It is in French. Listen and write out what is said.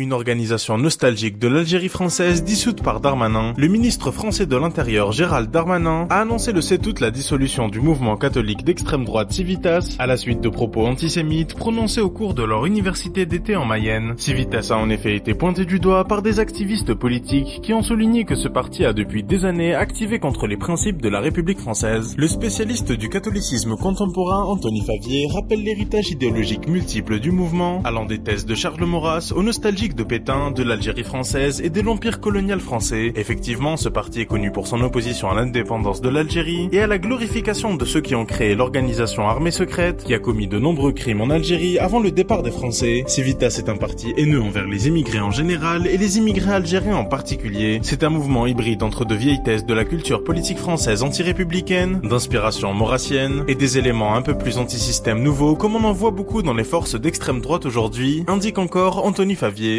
Une organisation nostalgique de l'Algérie française dissoute par Darmanin, le ministre français de l'Intérieur Gérald Darmanin a annoncé le 7 août la dissolution du mouvement catholique d'extrême droite Civitas à la suite de propos antisémites prononcés au cours de leur université d'été en Mayenne. Civitas a en effet été pointé du doigt par des activistes politiques qui ont souligné que ce parti a depuis des années activé contre les principes de la République française. Le spécialiste du catholicisme contemporain Anthony Favier rappelle l'héritage idéologique multiple du mouvement, allant des thèses de Charles Maurras aux nostalgiques de Pétain, de l'Algérie française et de l'Empire colonial français. Effectivement, ce parti est connu pour son opposition à l'indépendance de l'Algérie et à la glorification de ceux qui ont créé l'organisation armée secrète qui a commis de nombreux crimes en Algérie avant le départ des Français. Civitas est un parti haineux envers les immigrés en général et les immigrés algériens en particulier. C'est un mouvement hybride entre de vieilles de la culture politique française anti-républicaine, d'inspiration maurassienne et des éléments un peu plus anti-système nouveaux comme on en voit beaucoup dans les forces d'extrême droite aujourd'hui, indique encore Anthony Favier.